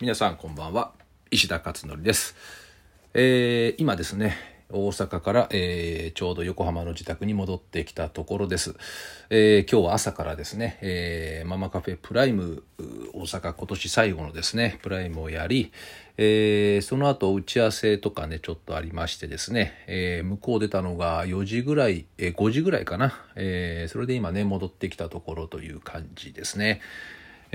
皆さんこんばんは。石田勝則です、えー今ですね大阪から、えーちょうど横浜の自宅に戻ってきたところです、えー今日は朝からですね、えーママカフェプライム大阪今年最後のですねプライムをやり、えーその後打ち合わせとかねちょっとありましてですね、えー向こう出たのが4時ぐらい、えー5時ぐらいかな、えーそれで今ね戻ってきたところという感じですね。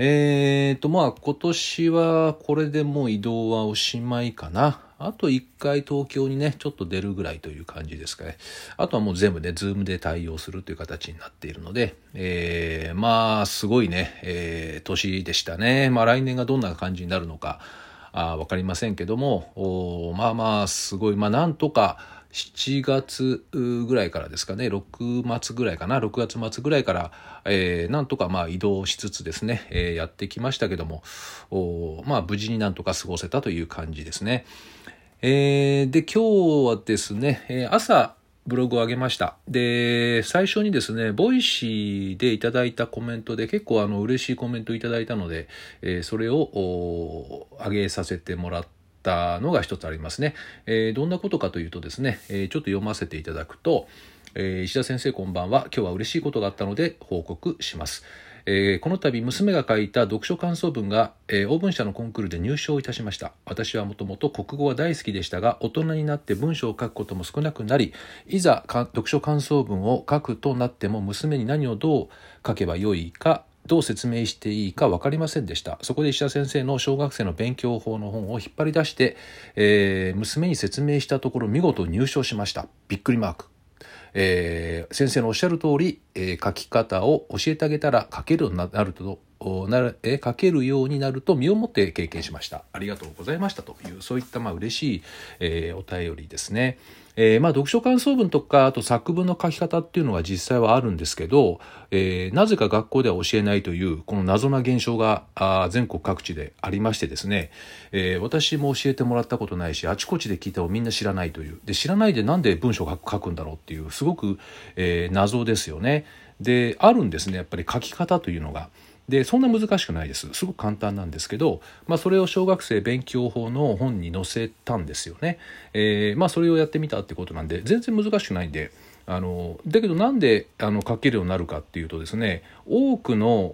えーとまあ今年はこれでもう移動はおしまいかな。あと1回東京にね、ちょっと出るぐらいという感じですかね。あとはもう全部ね、ズームで対応するという形になっているので、えーまあすごいね、えー年でしたね。まあ来年がどんな感じになるのか、あわかりませんけども、まあまあすごい、まあなんとか、7月ぐらいからですかね6末ぐらいかな6月末ぐらいから、えーなんとかまあ移動しつつですね、えーやってきましたけどもまあ無事になんとか過ごせたという感じですね。えーで今日はですね、朝ブログを上げました。で、最初にですね、 Voicy でいただいたコメントで結構あの嬉しいコメントをいただいたので、えーそれを上げさせてもらってたのが一つありますね。えーどんなことかというとですね、えーちょっと読ませていただくと、えー石田先生こんばんは。今日は嬉しいことがあったので報告します。えーこの度娘が書いた読書感想文が、えーオーブン社のコンクールで入賞いたしました私はもともと国語は大好きでしたが大人になって文章を書くことも少なくなりいざ読書感想文を書くとなっても娘に何をどう書けばよいかどう説明していいか分かりませんでした。そこで石田先生の小学生の勉強法の本を引っ張り出して、えー娘に説明したところ見事入賞しました。びっくりマーク。えー先生のおっしゃる通り、えー書き方を教えてあげたら書けるようになるとなる、えー書けるようになると身をもって経験しました。ありがとうございましたというそういったまあ嬉しい、えーお便りですね。えーまあ、読書感想文とかあと作文の書き方っていうのが実際はあるんですけど、えーなぜか学校では教えないというこの謎な現象があ全国各地でありましてですね、えー私も教えてもらったことないしあちこちで聞いてもみんな知らないというで知らないでなんで文章を書くんだろうっていうすごく、えー謎ですよね。であるんですねやっぱり書き方というのが。でそんな難しくないですすごく簡単なんですけど、まあ、それを小学生勉強法の本に載せたんですよね、えーまあ、それをやってみたってことなんで全然難しくないんであのだけどなんであの書けるようになるかっていうとですね多くの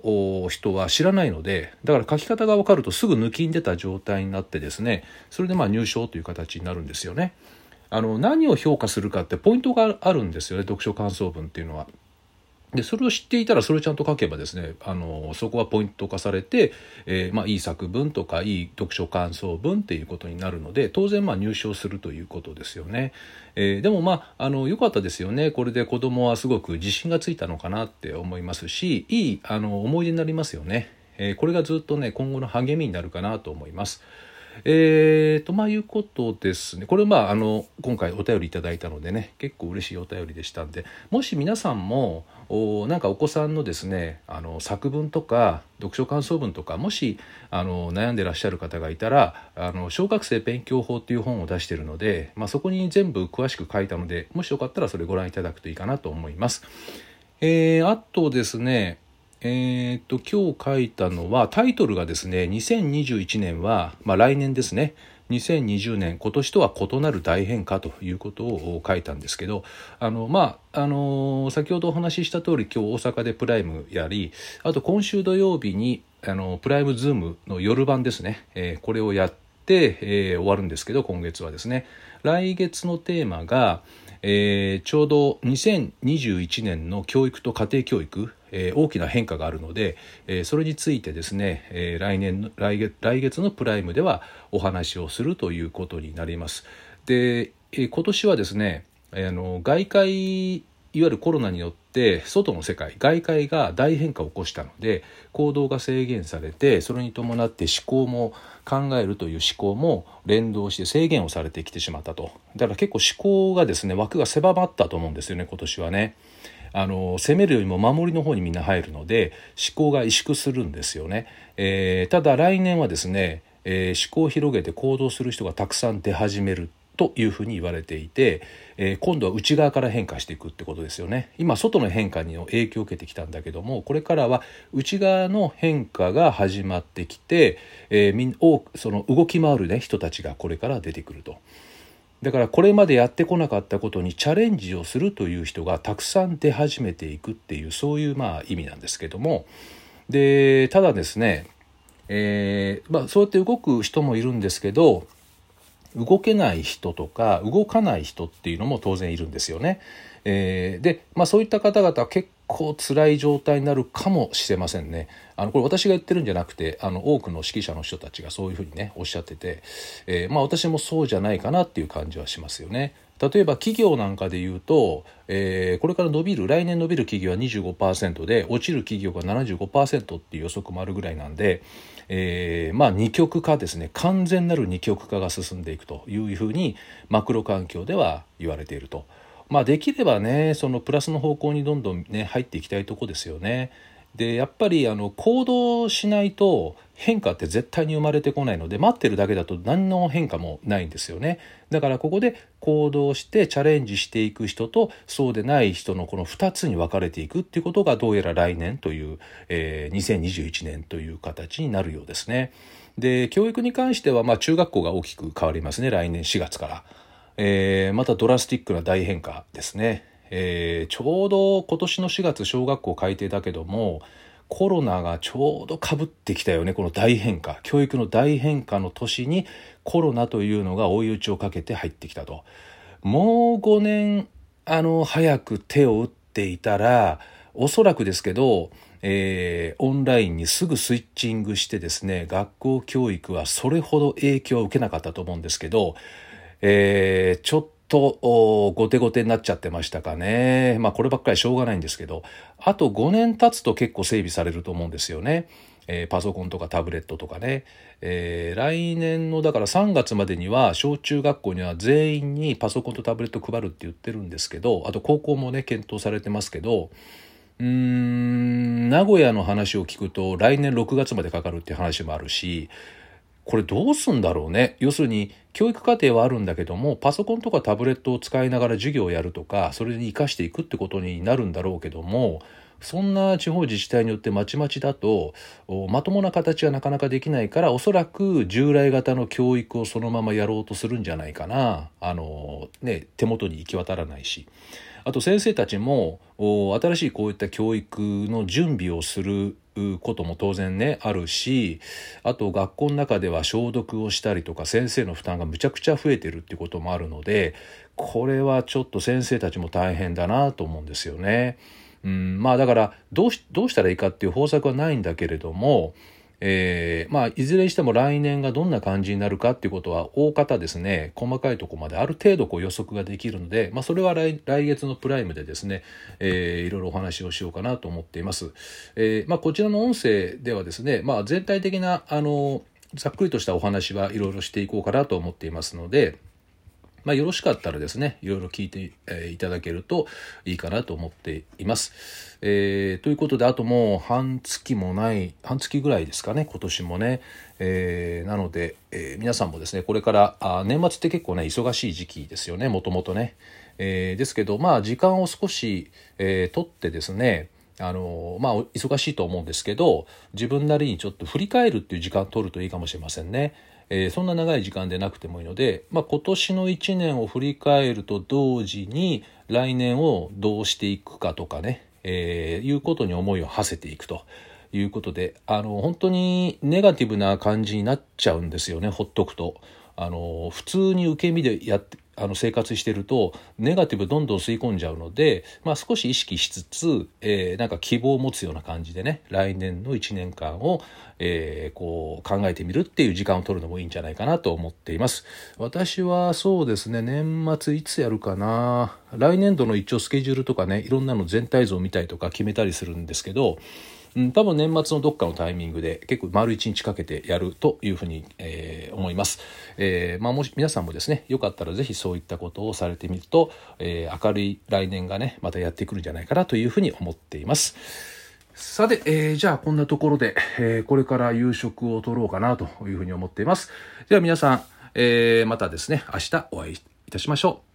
人は知らないのでだから書き方が分かるとすぐ抜きんでた状態になってですねそれでまあ入賞という形になるんですよね。あの何を評価するかってポイントがあるんですよね読書感想文っていうのは。でそれを知っていたらそれをちゃんと書けばですねあのそこはポイント化されて、えーまあ、いい作文とかいい読書感想文っていうことになるので当然まあ入賞するということですよね、えーでもまああの良かったですよね。これで子供はすごく自信がついたのかなって思いますしいいあの思い出になりますよね、えーこれがずっとね今後の励みになるかなと思います。えーとまあいうことですねこれまああの今回お便りいただいたのでね結構嬉しいお便りでしたんでもし皆さんもおなんかお子さんのですねあの作文とか読書感想文とかもしあの悩んでらっしゃる方がいたらあの小学生勉強法っていう本を出してるので、まあ、そこに全部詳しく書いたのでもしよかったらそれご覧いただくといいかなと思います。えーあとですねえー、と今日書いたのはタイトルがですね2021年は、まあ、来年ですね。2020年今年とは異なる大変化ということを書いたんですけどあのまああの先ほどお話しした通り今日大阪でプライムやりあと今週土曜日にあのプライムズームの夜版ですね、えーこれをやって、えー終わるんですけど今月はですね。来月のテーマが、えーちょうど2021年の教育と家庭教育、えー大きな変化があるので、えーそれについてですね、えー来年来月来月のプライムではお話をするということになります。で、えー今年はですね、あの外界いわゆるコロナによって外の世界外界が大変化を起こしたので行動が制限されてそれに伴って思考も考えるという思考も連動して制限をされてきてしまったとだから結構思考がですね枠が狭まったと思うんですよね今年はね。あの攻めるよりも守りの方にみんな入るので思考が萎縮するんですよね。えーただ来年はですね、えー思考を広げて行動する人がたくさん出始めるというふうに言われていて、えー、今度は内側から変化していくってことですよね今外の変化に影響を受けてきたんだけどもこれからは内側の変化が始まってきて、えー、みんその動き回る、ね、人たちがこれから出てくると。だからこれまでやってこなかったことにチャレンジをするという人がたくさん出始めていくっていうそういうまあ意味なんですけどもでただですね、えーまあ、そうやって動く人もいるんですけど動けない人とか動かない人っていうのも当然いるんですよね。えー、で、まあ、そういった方々結構辛い状態になるかもしれませんね。あのこれ私が言ってるんじゃなくてあの多くの指揮者の人たちがそういうふうにねおっしゃってて、えー、まあ、私もそうじゃないかなっていう感じはしますよね。例えば企業なんかで言うと、えー、これから伸びる来年伸びる企業は25%で落ちる企業が75%っていう予測もあるぐらいなんで、えー、まあ二極化ですね完全なる二極化が進んでいくというふうにマクロ環境では言われていると。まあ、できればねそのプラスの方向にどんどんね入っていきたいとこですよね。でやっぱりあの行動しないと変化って絶対に生まれてこないので待ってるだけだと何の変化もないんですよね。だからここで行動してチャレンジしていく人とそうでない人のこの2つに分かれていくっていうことがどうやら来年という、えー、2021年という形になるようですね。で教育に関してはまあ中学校が大きく変わりますね来年4月から、えー、またドラスティックな大変化ですね。えー、ちょうど今年の4月小学校改定だけどもコロナがちょうどかぶってきたよね。この大変化。教育の大変化の年にコロナというのが追い打ちをかけて入ってきたと。もう5年あの早く手を打っていたらおそらくですけど、えー、オンラインにすぐスイッチングしてですね学校教育はそれほど影響を受けなかったと思うんですけど、えー、ちょっとと後手後手になっちゃってましたかね。まあこればっかりしょうがないんですけど、あと5年経つと結構整備されると思うんですよね。えー、パソコンとかタブレットとかね。えー、来年のだから3月までには小中学校には全員にパソコンとタブレット配るって言ってるんですけど、あと高校もね、検討されてますけど、うーん、名古屋の話を聞くと来年6月までかかるって話もあるし、これどうすんだろうね要するに教育課程はあるんだけどもパソコンとかタブレットを使いながら授業をやるとかそれに生かしていくってことになるんだろうけどもそんな地方自治体によってまちまちだとまともな形はなかなかできないからおそらく従来型の教育をそのままやろうとするんじゃないかなあの、ね、手元に行き渡らないし。あと先生たちも新しいこういった教育の準備をすることも当然ねあるしあと学校の中では消毒をしたりとか先生の負担がむちゃくちゃ増えてるっていうこともあるのでこれはちょっと先生たちも大変だなと思うんですよね。うん、まあだからどうしどうしたらいいかっていう方策はないんだけれどもえー、まあいずれにしても来年がどんな感じになるかっていうことは大方ですね細かいとこまである程度こう予測ができるので、まあ、それは来来月のプライムでですね、えー、いろいろお話をしようかなと思っています。えーまあ、こちらの音声ではですね、まあ、全体的なあのざっくりとしたお話はいろいろしていこうかなと思っていますので、まあ、よろしかったらですねいろいろ聞いて、えー、いただけるといいかなと思っています。えー、ということであともう半月もない半月ぐらいですかね今年もね、えー、なので、え、皆さんもですねこれからあ年末って結構ね忙しい時期ですよねもともとね、え、ですけどまあ時間を少し、え、取ってですねあのまあ忙しいと思うんですけど自分なりにちょっと振り返るっていう時間を取るといいかもしれませんね。えー、そんな長い時間でなくてもいいので、まあ、今年の1年を振り返ると同時に来年をどうしていくかとかね、えー、いうことに思いを馳せていくということであの本当にネガティブな感じになっちゃうんですよねほっとくと。あの普通に受け身でやってあの生活してるとネガティブどんどん吸い込んじゃうので、まあ、少し意識しつつ、えー、なんか希望を持つような感じでね来年の1年間を、えー、こう考えてみるっていう時間を取るのもいいんじゃないかなと思っています。私はそうですね年末いつやるかな。来年度の一応スケジュールとかねいろんなの全体像を見たりとか決めたりするんですけどうん、多分年末のどっかのタイミングで結構丸一日かけてやるというふうに、えー、思います。えー、まあ、もし皆さんもですねよかったら是非そういったことをされてみると、えー、明るい来年がねまたやってくるんじゃないかなというふうに思っています。さて、えー、じゃあこんなところで、えー、これから夕食を取ろうかなというふうに思っています。では皆さん、えー、またですね明日お会いいたしましょう。